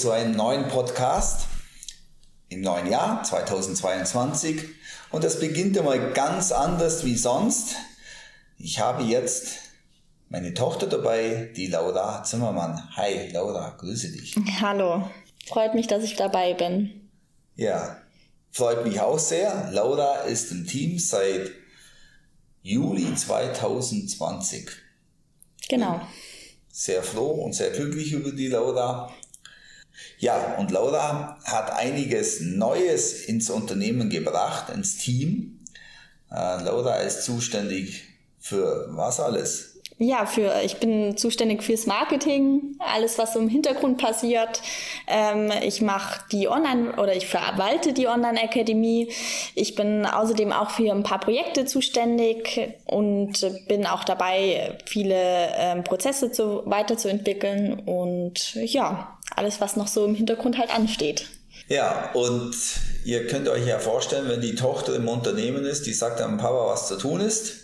Zu einem neuen Podcast im neuen Jahr 2022. Und das beginnt einmal ganz anders wie sonst. Ich habe jetzt meine Tochter dabei, die Laura Zimmermann. Hi Laura, grüße dich. Hallo, freut mich, dass ich dabei bin. Ja, freut mich auch sehr. Laura ist im Team seit Juli 2020. Genau. Sehr froh und sehr glücklich über die Laura. Ja, und Laura hat einiges Neues ins Unternehmen gebracht, ins Team. Äh, Laura ist zuständig für was alles? Ja, für ich bin zuständig fürs Marketing, alles was im Hintergrund passiert. Ähm, ich mache die Online oder ich verwalte die Online Akademie. Ich bin außerdem auch für ein paar Projekte zuständig und bin auch dabei, viele ähm, Prozesse zu, weiterzuentwickeln und ja, alles was noch so im Hintergrund halt ansteht. Ja, und ihr könnt euch ja vorstellen, wenn die Tochter im Unternehmen ist, die sagt dann Papa, was zu tun ist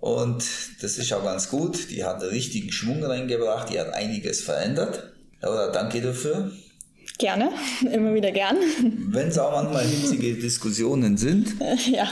und das ist auch ganz gut. Die hat einen richtigen Schwung reingebracht, die hat einiges verändert. Laura, danke dafür. Gerne, immer wieder gern. Wenn es auch manchmal hitzige Diskussionen sind. ja.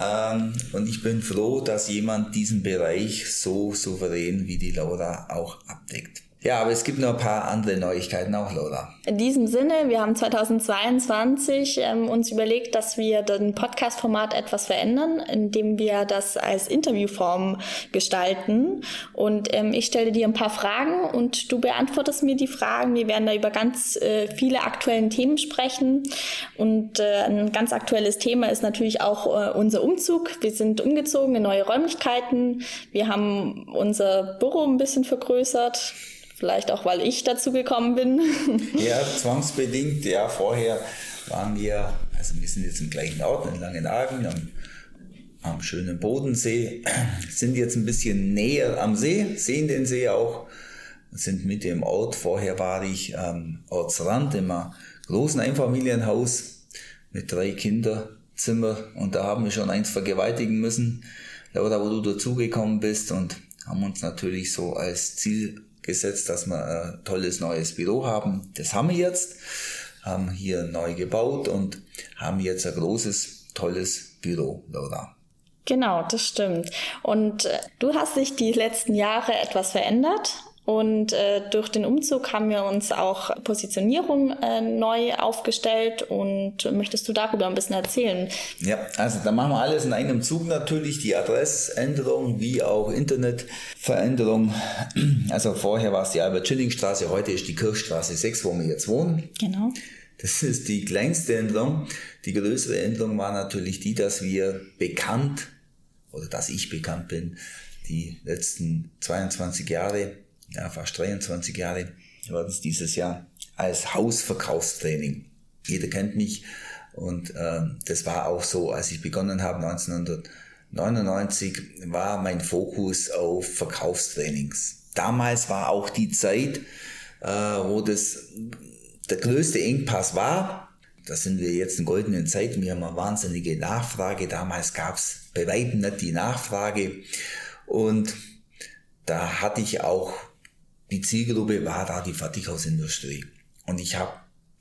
Ähm, und ich bin froh, dass jemand diesen Bereich so souverän wie die Laura auch abdeckt. Ja, aber es gibt noch ein paar andere Neuigkeiten auch, Lola. In diesem Sinne, wir haben 2022 ähm, uns überlegt, dass wir den Podcast-Format etwas verändern, indem wir das als Interviewform gestalten. Und ähm, ich stelle dir ein paar Fragen und du beantwortest mir die Fragen. Wir werden da über ganz äh, viele aktuellen Themen sprechen. Und äh, ein ganz aktuelles Thema ist natürlich auch äh, unser Umzug. Wir sind umgezogen in neue Räumlichkeiten. Wir haben unser Büro ein bisschen vergrößert. Vielleicht auch, weil ich dazu gekommen bin. Ja, zwangsbedingt. Ja, vorher waren wir, also wir sind jetzt im gleichen Ort, in Langenhagen, am, am schönen Bodensee, sind jetzt ein bisschen näher am See, sehen den See auch, sind mit dem Ort. Vorher war ich am Ortsrand im großen Einfamilienhaus mit drei Kinderzimmer und da haben wir schon eins vergewaltigen müssen, Laura, wo du dazugekommen bist und haben uns natürlich so als Ziel gesetzt, dass wir ein tolles neues Büro haben. Das haben wir jetzt, haben hier neu gebaut und haben jetzt ein großes, tolles Büro, Laura. Genau, das stimmt. Und äh, du hast dich die letzten Jahre etwas verändert. Und äh, durch den Umzug haben wir uns auch Positionierung äh, neu aufgestellt und möchtest du darüber ein bisschen erzählen? Ja, also da machen wir alles in einem Zug natürlich, die Adressänderung wie auch Internetveränderung. Also vorher war es die Albert-Schilling-Straße, heute ist die Kirchstraße 6, wo wir jetzt wohnen. Genau. Das ist die kleinste Änderung. Die größere Änderung war natürlich die, dass wir bekannt oder dass ich bekannt bin, die letzten 22 Jahre ja, fast 23 Jahre war das dieses Jahr, als Hausverkaufstraining. Jeder kennt mich und äh, das war auch so, als ich begonnen habe 1999, war mein Fokus auf Verkaufstrainings. Damals war auch die Zeit, äh, wo das der größte Engpass war. Da sind wir jetzt in goldenen Zeiten. Wir haben eine wahnsinnige Nachfrage. Damals gab es bei weitem nicht die Nachfrage. Und da hatte ich auch die Zielgruppe war da die Fertighausindustrie. Und ich habe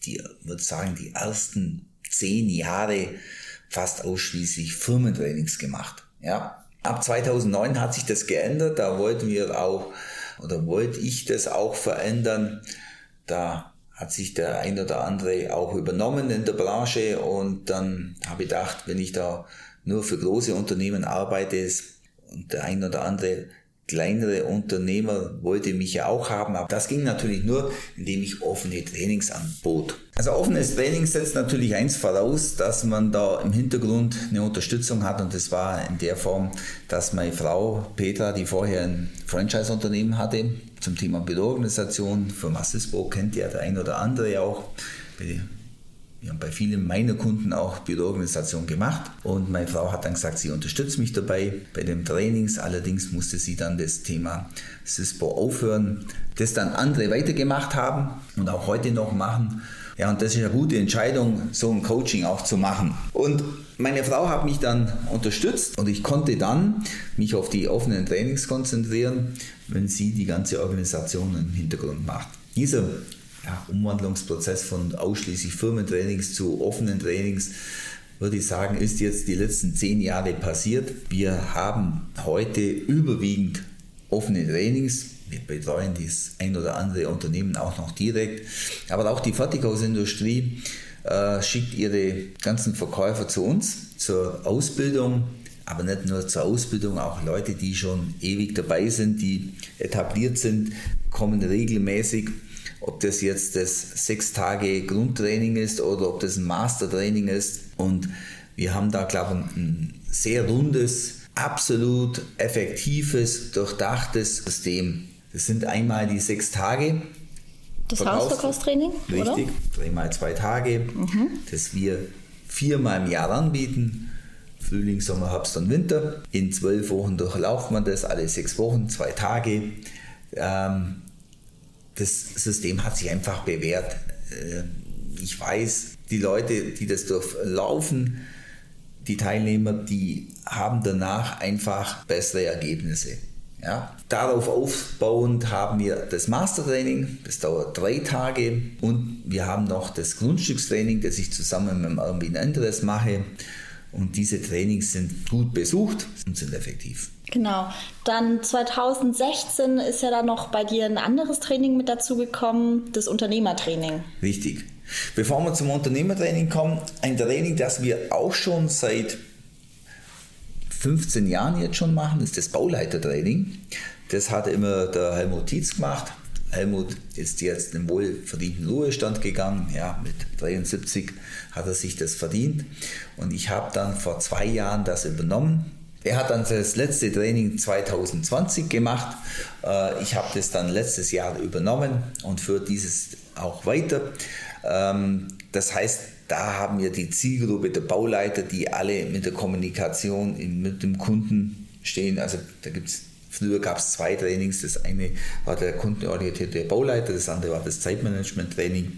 die, würde sagen, die ersten zehn Jahre fast ausschließlich Firmentrainings gemacht. Ja. Ab 2009 hat sich das geändert. Da wollten wir auch, oder wollte ich das auch verändern. Da hat sich der ein oder andere auch übernommen in der Branche und dann habe ich gedacht, wenn ich da nur für große Unternehmen arbeite und der ein oder andere kleinere Unternehmer wollte mich ja auch haben, aber das ging natürlich nur, indem ich offene Trainings anbot. Also offenes Training setzt natürlich eins voraus, dass man da im Hintergrund eine Unterstützung hat und das war in der Form, dass meine Frau Petra, die vorher ein Franchise-Unternehmen hatte zum Thema Büroorganisation, für Massesburg kennt ja der ein oder andere auch, Wir haben bei vielen meiner Kunden auch Büroorganisation gemacht und meine Frau hat dann gesagt, sie unterstützt mich dabei bei den Trainings. Allerdings musste sie dann das Thema CISPO aufhören, das dann andere weitergemacht haben und auch heute noch machen. Ja, und das ist eine gute Entscheidung, so ein Coaching auch zu machen. Und meine Frau hat mich dann unterstützt und ich konnte dann mich auf die offenen Trainings konzentrieren, wenn sie die ganze Organisation im Hintergrund macht. Dieser ja, Umwandlungsprozess von ausschließlich Firmentrainings zu offenen Trainings, würde ich sagen, ist jetzt die letzten zehn Jahre passiert. Wir haben heute überwiegend offene Trainings. Wir betreuen das ein oder andere Unternehmen auch noch direkt. Aber auch die Fertighausindustrie äh, schickt ihre ganzen Verkäufer zu uns zur Ausbildung. Aber nicht nur zur Ausbildung, auch Leute, die schon ewig dabei sind, die etabliert sind, kommen regelmäßig ob das jetzt das sechs Tage Grundtraining ist oder ob das ein Mastertraining ist. Und wir haben da, glaube ich, ein sehr rundes, absolut effektives, durchdachtes System. Das sind einmal die sechs Tage. Das Hausverkaufstraining? Richtig, dreimal zwei Tage, mhm. das wir viermal im Jahr anbieten. Frühling, Sommer, Herbst und Winter. In zwölf Wochen durchlauft man das, alle sechs Wochen, zwei Tage. Ähm, das System hat sich einfach bewährt. Äh, ich weiß, die Leute, die das durchlaufen, die Teilnehmer, die haben danach einfach bessere Ergebnisse. Ja, darauf aufbauend haben wir das Mastertraining, das dauert drei Tage und wir haben noch das Grundstückstraining, das ich zusammen mit dem Erwin Andres mache. Und diese Trainings sind gut besucht und sind effektiv. Genau. Dann 2016 ist ja dann noch bei dir ein anderes Training mit dazu gekommen, das Unternehmertraining. Richtig. Bevor wir zum Unternehmertraining kommen, ein Training, das wir auch schon seit 15 Jahren jetzt schon machen, ist das Bauleitertraining. Das hat immer der Helmut Tietz gemacht. Helmut ist jetzt den wohlverdienten Ruhestand gegangen. Ja, mit 73 hat er sich das verdient. Und ich habe dann vor zwei Jahren das übernommen er hat dann das letzte Training 2020 gemacht. Äh, ich habe das dann letztes Jahr übernommen und führe dieses auch weiter. Ähm, das heißt, da haben wir die Zielgruppe der Bauleiter, die alle mit der Kommunikation mit dem Kunden stehen. Also da gibt es Früher gab es zwei Trainings. Das eine war der kundenorientierte Bauleiter, das andere war das Zeitmanagement-Training.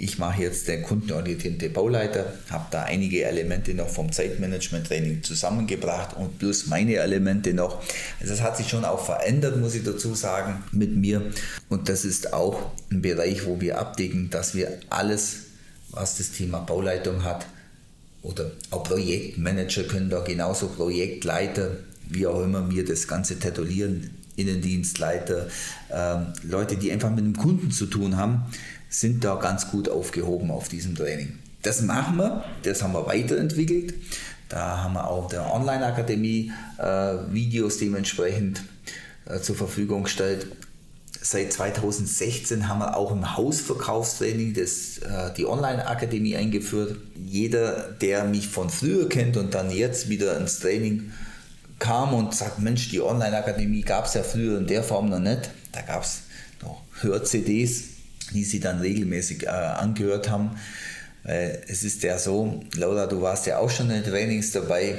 Ich mache jetzt den kundenorientierte Bauleiter, habe da einige Elemente noch vom Zeitmanagement-Training zusammengebracht und plus meine Elemente noch. Also das hat sich schon auch verändert, muss ich dazu sagen, mit mir. Und das ist auch ein Bereich, wo wir abdecken, dass wir alles, was das Thema Bauleitung hat, oder auch Projektmanager können da genauso Projektleiter, wie auch immer wir das Ganze titulieren, Innendienstleiter, äh, Leute, die einfach mit dem Kunden zu tun haben, sind da ganz gut aufgehoben auf diesem Training. Das machen wir, das haben wir weiterentwickelt. Da haben wir auch der Online-Akademie äh, Videos dementsprechend äh, zur Verfügung gestellt. Seit 2016 haben wir auch im Hausverkaufstraining das, äh, die Online-Akademie eingeführt. Jeder, der mich von früher kennt und dann jetzt wieder ins Training kam und sagt, Mensch, die Online-Akademie gab es ja früher in der Form noch nicht. Da gab es noch Hör-CDs die sie dann regelmäßig äh, angehört haben. Weil es ist ja so, Laura, du warst ja auch schon in Trainings dabei.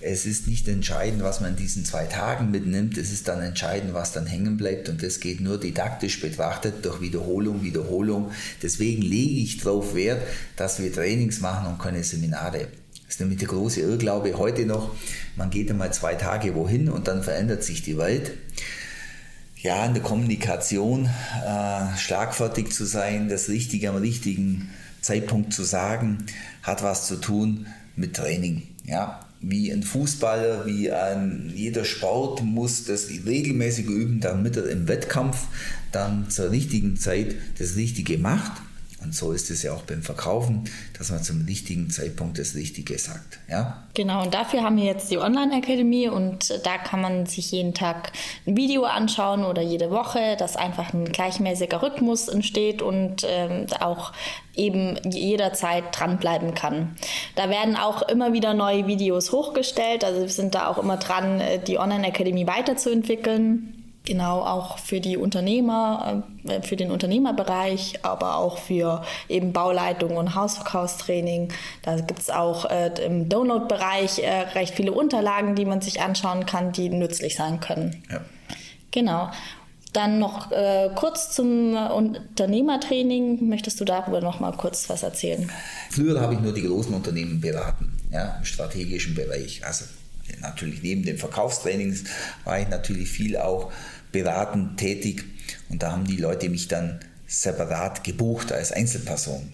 Es ist nicht entscheidend, was man in diesen zwei Tagen mitnimmt. Es ist dann entscheidend, was dann hängen bleibt. Und das geht nur didaktisch betrachtet durch Wiederholung, Wiederholung. Deswegen lege ich darauf Wert, dass wir Trainings machen und keine Seminare. Ist nämlich der große Irrglaube heute noch. Man geht einmal zwei Tage wohin und dann verändert sich die Welt ja, in der Kommunikation äh, schlagfertig zu sein, das Richtige am richtigen Zeitpunkt zu sagen, hat was zu tun mit Training. Ja, wie ein Fußballer, wie ein jeder Sport muss das regelmäßig üben, damit er im Wettkampf dann zur richtigen Zeit das Richtige macht. Und so ist es ja auch beim Verkaufen, dass man zum richtigen Zeitpunkt das Richtige sagt. Ja? Genau, und dafür haben wir jetzt die Online-Akademie und da kann man sich jeden Tag ein Video anschauen oder jede Woche, dass einfach ein gleichmäßiger Rhythmus entsteht und ähm, auch eben jederzeit dranbleiben kann. Da werden auch immer wieder neue Videos hochgestellt, also wir sind da auch immer dran, äh, die Online-Akademie weiterzuentwickeln. Genau, auch für die Unternehmer, äh, für den Unternehmerbereich, aber auch für eben Bauleitung und Hausverkaufstraining. Da gibt es auch äh, im Download-Bereich äh, recht viele Unterlagen, die man sich anschauen kann, die nützlich sein können. Ja. Genau. Dann noch äh, kurz zum Unternehmertraining. Möchtest du darüber noch mal kurz was erzählen? Früher habe ich nur die großen Unternehmen beraten, ja, im strategischen Bereich. Also natürlich neben den Verkaufstrainings war ich natürlich viel auch beratend tätig und da haben die Leute mich dann separat gebucht als Einzelperson.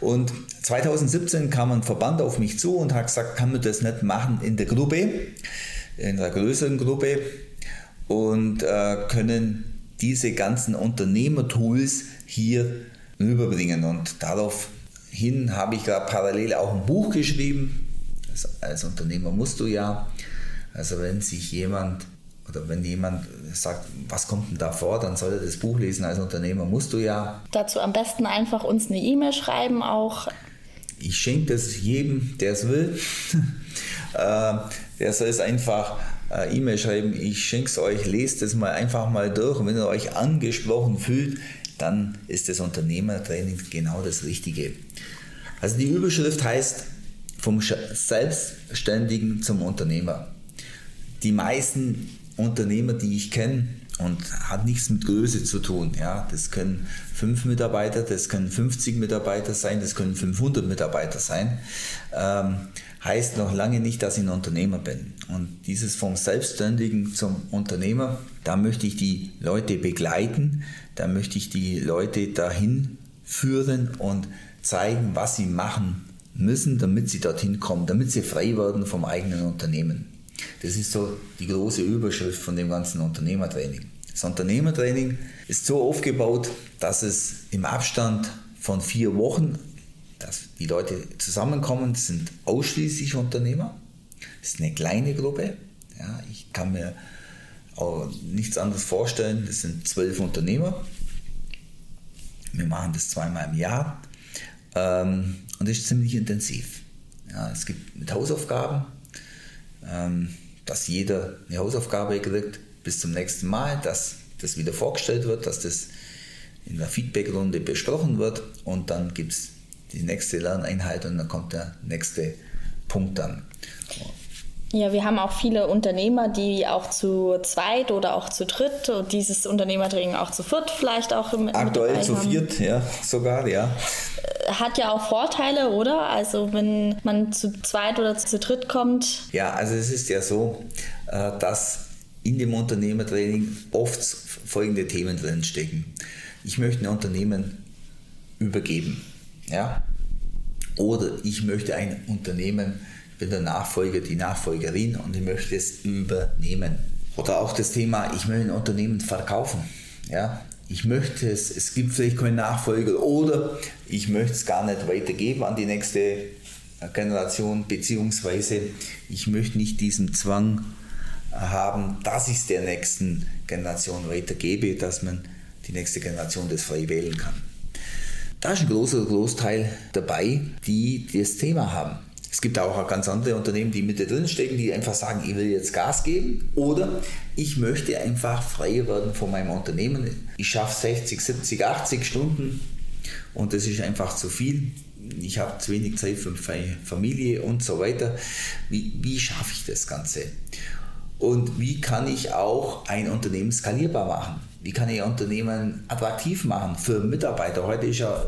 Und 2017 kam ein Verband auf mich zu und hat gesagt, kann man das nicht machen in der Gruppe, in einer größeren Gruppe und äh, können diese ganzen Unternehmertools hier rüberbringen. Und daraufhin habe ich gerade parallel auch ein Buch geschrieben. Als, als Unternehmer musst du ja. Also wenn sich jemand oder wenn jemand sagt, was kommt denn da vor, dann soll er das Buch lesen. Als Unternehmer musst du ja. Dazu am besten einfach uns eine E-Mail schreiben auch. Ich schenke das jedem, der es will. Äh, der soll es einfach äh, E-Mail schreiben. Ich schenke es euch, lest es mal einfach mal durch. Und wenn ihr euch angesprochen fühlt, dann ist das Unternehmertraining genau das Richtige. Also die Überschrift heißt vom Selbstständigen zum Unternehmer. Die meisten Unternehmer, die ich kenne, und hat nichts mit Größe zu tun. Ja, das können fünf Mitarbeiter, das können 50 Mitarbeiter sein, das können 500 Mitarbeiter sein. Ähm, heißt noch lange nicht, dass ich ein Unternehmer bin. Und dieses vom Selbstständigen zum Unternehmer, da möchte ich die Leute begleiten, da möchte ich die Leute dahin führen und zeigen, was sie machen müssen, damit sie dorthin kommen, damit sie frei werden vom eigenen Unternehmen. Das ist so die große Überschrift von dem ganzen Unternehmertraining. Das Unternehmertraining ist so aufgebaut, dass es im Abstand von vier Wochen, dass die Leute zusammenkommen, sind ausschließlich Unternehmer. Das ist eine kleine Gruppe. Ja, ich kann mir auch nichts anderes vorstellen. Das sind zwölf Unternehmer. Wir machen das zweimal im Jahr. Ähm, und das ist ziemlich intensiv. Ja, es gibt mit Hausaufgaben, ähm, dass jeder eine Hausaufgabe kriegt bis zum nächsten Mal, dass das wieder vorgestellt wird, dass das in der Feedbackrunde besprochen wird und dann gibt es die nächste Lerneinheit und dann kommt der nächste Punkt dann. Ja, wir haben auch viele Unternehmer, die auch zu zweit oder auch zu dritt und dieses Unternehmertraining auch zu viert vielleicht auch im Aktuell zu viert, ja, sogar, ja. Äh, hat ja auch Vorteile, oder? Also wenn man zu zweit oder zu dritt kommt. Ja, also es ist ja so, äh, dass in dem Unternehmertraining oft folgende Themen drinstecken. Ich möchte ein Unternehmen übergeben, ja, oder ich möchte ein Unternehmen bin der Nachfolger, die Nachfolgerin und ich möchte es übernehmen. Oder auch das Thema, ich möchte ein Unternehmen verkaufen. Ja, ich möchte es, es gibt vielleicht keinen Nachfolger oder ich möchte es gar nicht weitergeben an die nächste Generation, beziehungsweise ich möchte nicht diesen Zwang haben, dass ich es der nächsten Generation weitergebe, dass man die nächste Generation das frei wählen kann. Da ist ein großer Großteil dabei, die das Thema haben. Es gibt auch ganz andere Unternehmen, die mit drin stecken, die einfach sagen, ich will jetzt Gas geben oder ich möchte einfach frei werden von meinem Unternehmen. Ich schaffe 60, 70, 80 Stunden und das ist einfach zu viel. Ich habe zu wenig Zeit für meine Familie und so weiter. Wie, wie schaffe ich das Ganze? Und wie kann ich auch ein Unternehmen skalierbar machen? Wie kann ich ein Unternehmen attraktiv machen für Mitarbeiter? Heute ist ja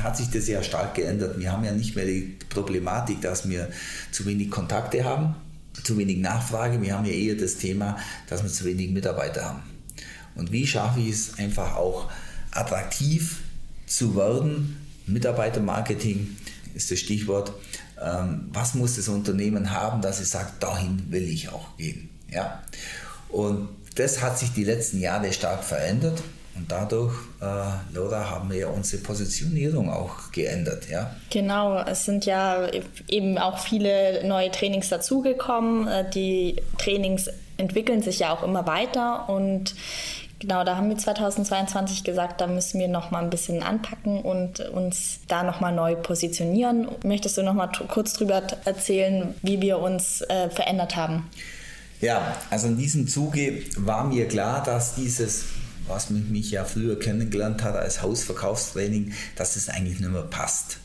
hat sich das ja stark geändert. Wir haben ja nicht mehr die Problematik, dass wir zu wenig Kontakte haben, zu wenig Nachfrage. Wir haben ja eher das Thema, dass wir zu wenig Mitarbeiter haben. Und wie schaffe ich es einfach auch attraktiv zu werden? Mitarbeitermarketing ist das Stichwort. Ähm, was muss das Unternehmen haben, dass es sagt, dahin will ich auch gehen? Ja? Und das hat sich die letzten Jahre stark verändert. Und dadurch, äh, Laura, haben wir ja unsere Positionierung auch geändert, ja. Genau, es sind ja eben auch viele neue Trainings dazugekommen. Äh, die Trainings entwickeln sich ja auch immer weiter und Genau, da haben wir 2022 gesagt, da müssen wir noch mal ein bisschen anpacken und uns da noch mal neu positionieren. Möchtest du noch mal kurz drüber erzählen, wie wir uns äh, verändert haben? Ja, also in diesem Zuge war mir klar, dass dieses, was mich, mich ja früher kennengelernt hat als Hausverkaufstraining, dass es eigentlich nicht mehr passt.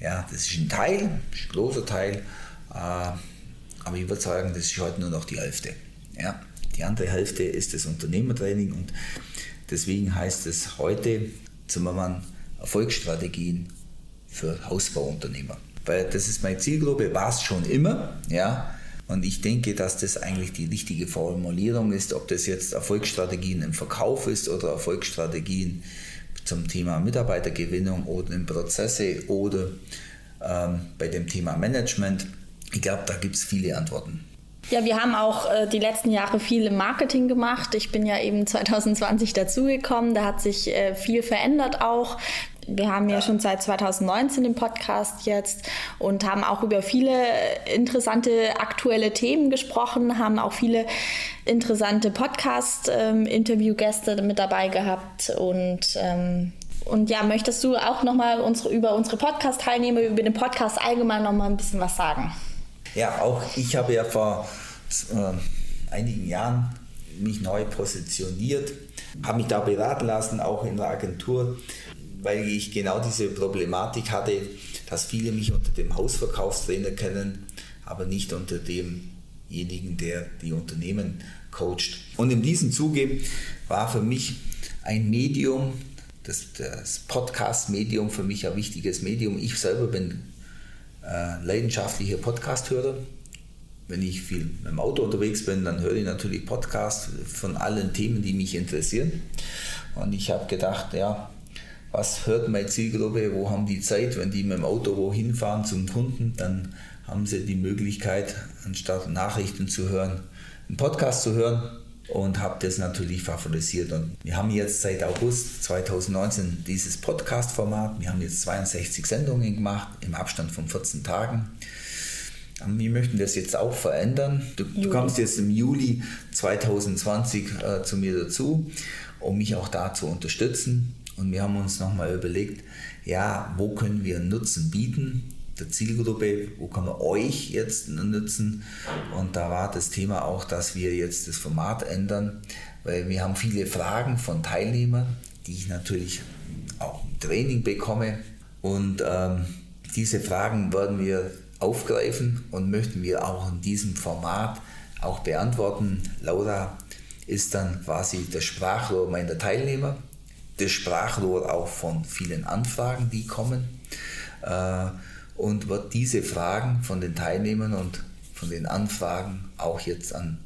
Ja, das ist ein Teil, ein großer Teil, äh, aber ich würde sagen, das ist heute nur noch die Hälfte. Ja, die andere Hälfte ist das Unternehmertraining und deswegen heißt es heute Zimmermann Erfolgsstrategien für Hausbauunternehmer. Weil das ist meine Zielgruppe, war es schon immer, ja. Und ich denke, dass das eigentlich die richtige Formulierung ist, ob das jetzt Erfolgsstrategien im Verkauf ist oder Erfolgsstrategien zum Thema Mitarbeitergewinnung oder in Prozesse oder ähm, bei dem Thema Management. Ich glaube, da gibt es viele Antworten. Ja, wir haben auch äh, die letzten Jahre viel im Marketing gemacht. Ich bin ja eben 2020 dazugekommen. Da hat sich äh, viel verändert auch. Wir haben ja schon seit 2019 den Podcast jetzt und haben auch über viele interessante aktuelle Themen gesprochen, haben auch viele interessante Podcast-Interviewgäste ähm, mit dabei gehabt. Und ähm, und ja, möchtest du auch nochmal unsere, über unsere Podcast-Teilnehmer, über den Podcast allgemein nochmal ein bisschen was sagen? Ja, auch ich habe ja vor äh, einigen Jahren mich neu positioniert, habe mich da beraten lassen, auch in der Agentur, weil ich genau diese Problematik hatte, dass viele mich unter dem Hausverkaufstrainer kennen, aber nicht unter demjenigen, der die Unternehmen coacht. Und in diesem Zuge war für mich ein Medium, das, das Podcast-Medium für mich ein wichtiges Medium. Ich selber bin äh, leidenschaftlicher Podcast-Hörer. Wenn ich viel mit dem Auto unterwegs bin, dann höre ich natürlich Podcasts von allen Themen, die mich interessieren. Und ich habe gedacht, ja, was hört meine Zielgruppe, wo haben die Zeit, wenn die mit dem Auto wohin fahren zum Kunden, dann haben sie die Möglichkeit, anstatt Nachrichten zu hören, einen Podcast zu hören und habe das natürlich favorisiert. Und wir haben jetzt seit August 2019 dieses Podcast-Format. Wir haben jetzt 62 Sendungen gemacht im Abstand von 14 Tagen. Wir möchten das jetzt auch verändern. Du, du kommst jetzt im Juli 2020 äh, zu mir dazu, um mich auch da zu unterstützen. Und wir haben uns nochmal überlegt, ja, wo können wir Nutzen bieten? der Zielgruppe, wo kann man euch jetzt nutzen? Und da war das Thema auch, dass wir jetzt das Format ändern, weil wir haben viele Fragen von Teilnehmern, die ich natürlich auch im Training bekomme. Und ähm, diese Fragen werden wir aufgreifen und möchten wir auch in diesem Format auch beantworten. Laura ist dann quasi das Sprachrohr meiner Teilnehmer, das Sprachrohr auch von vielen Anfragen, die kommen. Äh, und wird diese Fragen von den Teilnehmern und von den Anfragen auch jetzt an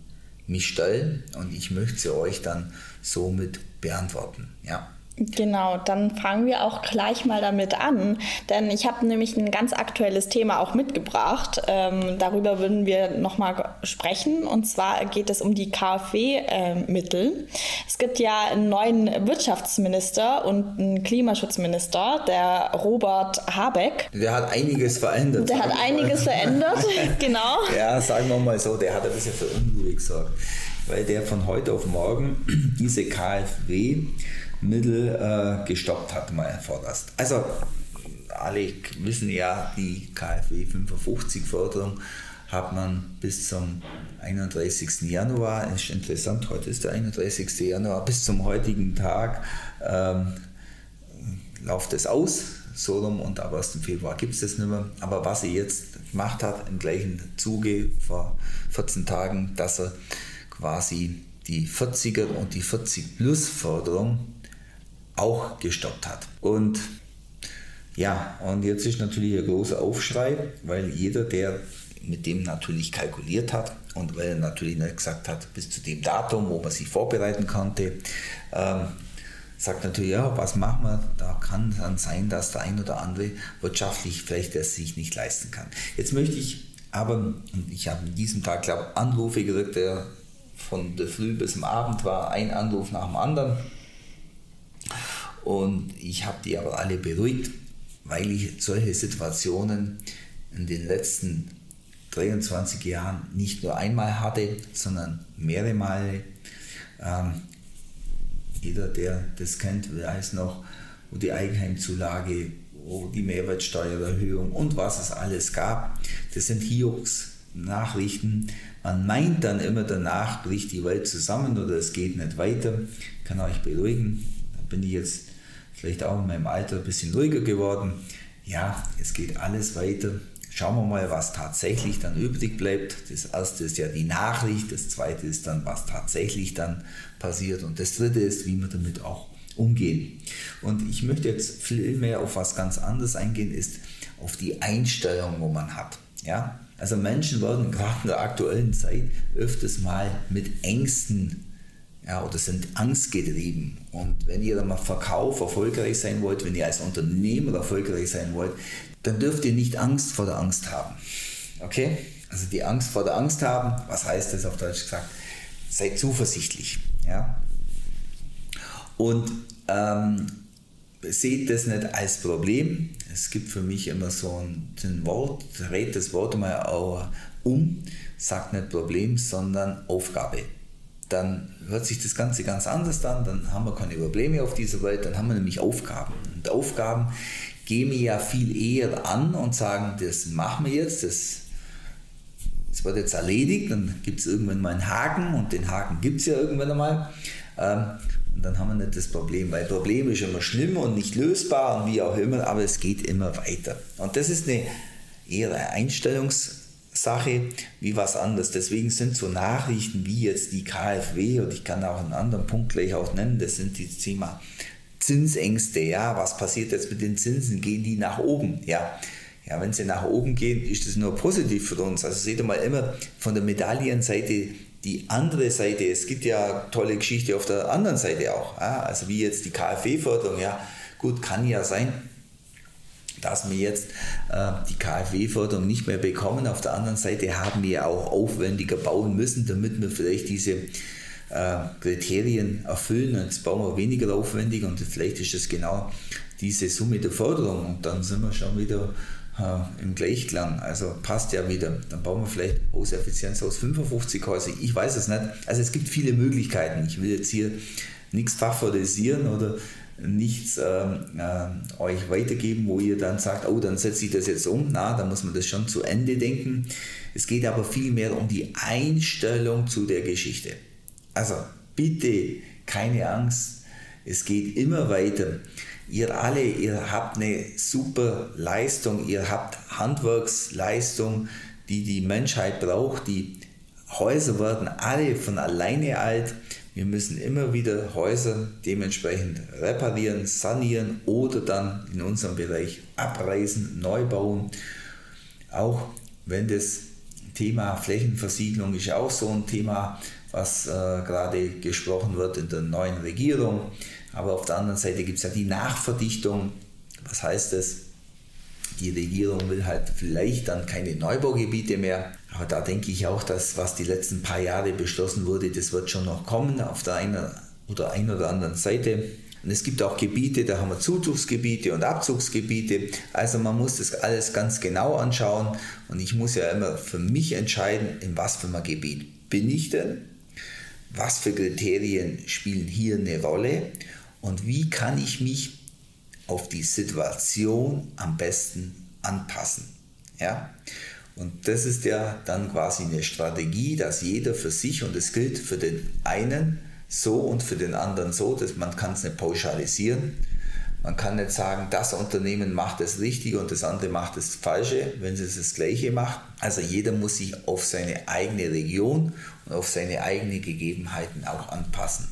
mich stellen und ich möchte sie euch dann somit beantworten. Ja. Genau, dann fangen wir auch gleich mal damit an, denn ich habe nämlich ein ganz aktuelles Thema auch mitgebracht. Ähm, darüber würden wir nochmal sprechen und zwar geht es um die KfW-Mittel. Es gibt ja einen neuen Wirtschaftsminister und einen Klimaschutzminister, der Robert Habeck. Der hat einiges verändert. Der hat einiges verändert, genau. Ja, sagen wir mal so, der hat ein bisschen für Unruhe gesorgt, weil der von heute auf morgen diese KfW Mittel äh, gestoppt hat, mal vorerst. Also alle wissen ja, die KfW 55 Förderung hat man bis zum 31. Januar, ist interessant, heute ist der 31. Januar, bis zum heutigen Tag ähm, läuft es aus, so rum und ab 1. Februar gibt es das nicht mehr. Aber was er jetzt gemacht hat, im gleichen Zuge vor 14 Tagen, dass er quasi die 40er und die 40 Plus Förderung auch gestoppt hat. Und ja, und jetzt ist natürlich ein großer Aufschrei, weil jeder, der mit dem natürlich kalkuliert hat und weil er natürlich nicht gesagt hat, bis zu dem Datum, wo man sich vorbereiten konnte, ähm, sagt natürlich, ja, was machen wir? Da kann dann sein, dass der ein oder andere wirtschaftlich vielleicht es sich nicht leisten kann. Jetzt möchte ich aber, ich habe an diesem Tag, glaube ich, Anrufe gekriegt, der von der Früh bis zum Abend war, ein Anruf nach dem anderen und ich habe die aber alle beruhigt, weil ich solche Situationen in den letzten 23 Jahren nicht nur einmal hatte, sondern mehrere Male. Ähm, jeder, der das kennt, weiß noch, wo die Eigenheimzulage, wo die Mehrwertsteuererhöhung und was es alles gab. Das sind Hiobs Nachrichten. Man meint dann immer, danach bricht die Welt zusammen oder es geht nicht weiter. Ich kann euch beruhigen, da bin ich jetzt vielleicht auch in meinem Alter ein bisschen ruhiger geworden. Ja, es geht alles weiter. Schauen wir mal, was tatsächlich dann übrig bleibt. Das erste ist ja die Nachricht, das zweite ist dann, was tatsächlich dann passiert und das dritte ist, wie wir damit auch umgehen. Und ich möchte jetzt viel mehr auf was ganz anderes eingehen, ist auf die Einstellung, wo man hat. Ja? Also Menschen werden gerade in der aktuellen Zeit öfters mal mit Ängsten ja, oder sind angstgetrieben. Und wenn ihr mal Verkauf erfolgreich sein wollt, wenn ihr als Unternehmer erfolgreich sein wollt, dann dürft ihr nicht Angst vor der Angst haben. Okay? Also die Angst vor der Angst haben, was heißt das auf Deutsch gesagt? Seid zuversichtlich. Ja? Und ähm, seht das nicht als Problem. Es gibt für mich immer so ein, ein Wort, dreht das Wort mal auch um, sagt nicht Problem, sondern Aufgabe. Dann hört sich das Ganze ganz anders an, dann haben wir keine Probleme auf dieser Welt, dann haben wir nämlich Aufgaben. Und Aufgaben gehen wir ja viel eher an und sagen, das machen wir jetzt, das, das wird jetzt erledigt, dann gibt es irgendwann mal einen Haken und den Haken gibt es ja irgendwann einmal. Ähm, und dann haben wir nicht das Problem, weil Problem ist immer schlimm und nicht lösbar und wie auch immer, aber es geht immer weiter. Und das ist eine eher eine Einstellungssache wie was anderes. Deswegen sind so Nachrichten wie jetzt die KfW und ich kann auch einen anderen Punkt gleich auch nennen, das sind die Thema Zinsängste. Ja, was passiert jetzt mit den Zinsen? Gehen die nach oben? Ja. Ja, wenn sie nach oben gehen, ist das nur positiv für uns. Also seht ihr mal immer von der Medaillenseite die andere Seite, es gibt ja tolle Geschichte auf der anderen Seite auch. Ja, also wie jetzt die KfW-Förderung, ja, gut, kann ja sein, dass wir jetzt äh, die KfW-Förderung nicht mehr bekommen. Auf der anderen Seite haben wir auch aufwendiger bauen müssen, damit wir vielleicht diese äh, Kriterien erfüllen. Jetzt bauen wir weniger aufwendig und vielleicht ist das genau diese Summe der Förderung und dann sind wir schon wieder äh, im Gleichklang. Also passt ja wieder. Dann bauen wir vielleicht aus Effizienz aus 55 Häuser. Ich weiß es nicht. Also es gibt viele Möglichkeiten. Ich will jetzt hier nichts favorisieren oder nichts ähm, äh, euch weitergeben, wo ihr dann sagt, oh, dann setze ich das jetzt um. Na, da muss man das schon zu Ende denken. Es geht aber vielmehr um die Einstellung zu der Geschichte. Also bitte keine Angst, es geht immer weiter. Ihr alle, ihr habt eine super Leistung, ihr habt Handwerksleistung, die die Menschheit braucht. Die Häuser werden alle von alleine alt. Wir müssen immer wieder Häuser dementsprechend reparieren, sanieren oder dann in unserem Bereich abreißen, neu bauen. Auch wenn das Thema Flächenversiegelung ist auch so ein Thema, was äh, gerade gesprochen wird in der neuen Regierung. Aber auf der anderen Seite gibt es ja die Nachverdichtung. Was heißt das? Die Regierung will halt vielleicht dann keine Neubaugebiete mehr. Aber da denke ich auch, dass was die letzten paar Jahre beschlossen wurde, das wird schon noch kommen auf der einen oder einen oder anderen Seite. Und es gibt auch Gebiete, da haben wir Zuzugsgebiete und Abzugsgebiete. Also man muss das alles ganz genau anschauen. Und ich muss ja immer für mich entscheiden, in was für ein Gebiet bin ich denn was für Kriterien spielen hier eine Rolle und wie kann ich mich auf die Situation am besten anpassen. Ja? Und das ist ja dann quasi eine Strategie, dass jeder für sich, und es gilt für den einen so und für den anderen so, dass man kann es nicht pauschalisieren. Man kann nicht sagen, das Unternehmen macht das Richtige und das andere macht das Falsche, wenn es das Gleiche macht. Also jeder muss sich auf seine eigene Region und auf seine eigenen Gegebenheiten auch anpassen.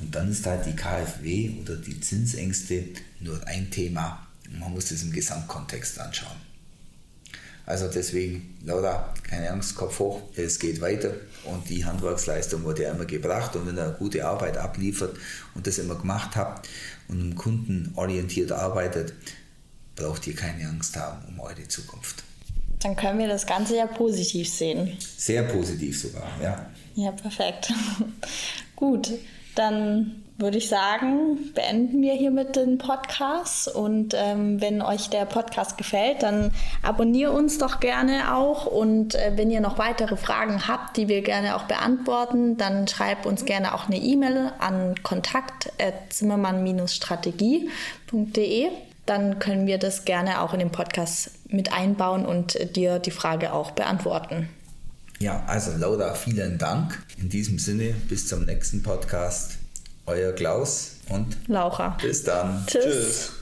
Und dann ist halt die KfW oder die Zinsängste nur ein Thema. Man muss das im Gesamtkontext anschauen. Also deswegen, Laura, keine Angst, Kopf hoch, es geht weiter und die Handwerksleistung wurde ja immer gebracht und wenn ihr gute Arbeit abliefert und das immer gemacht habt und im Kunden orientiert arbeitet, braucht ihr keine Angst haben um eure Zukunft. Dann können wir das Ganze ja positiv sehen. Sehr positiv sogar, ja. Ja, perfekt. Gut, dann würde ich sagen, beenden wir hiermit den Podcast. Und ähm, wenn euch der Podcast gefällt, dann abonniert uns doch gerne auch. Und äh, wenn ihr noch weitere Fragen habt, die wir gerne auch beantworten, dann schreibt uns gerne auch eine E-Mail an kontakt.zimmermann-strategie.de. Dann können wir das gerne auch in den Podcast mit einbauen und dir die Frage auch beantworten. Ja, also Laura, vielen Dank. In diesem Sinne, bis zum nächsten Podcast. Euer Klaus und Laura. Bis dann. Tschüss. Tschüss.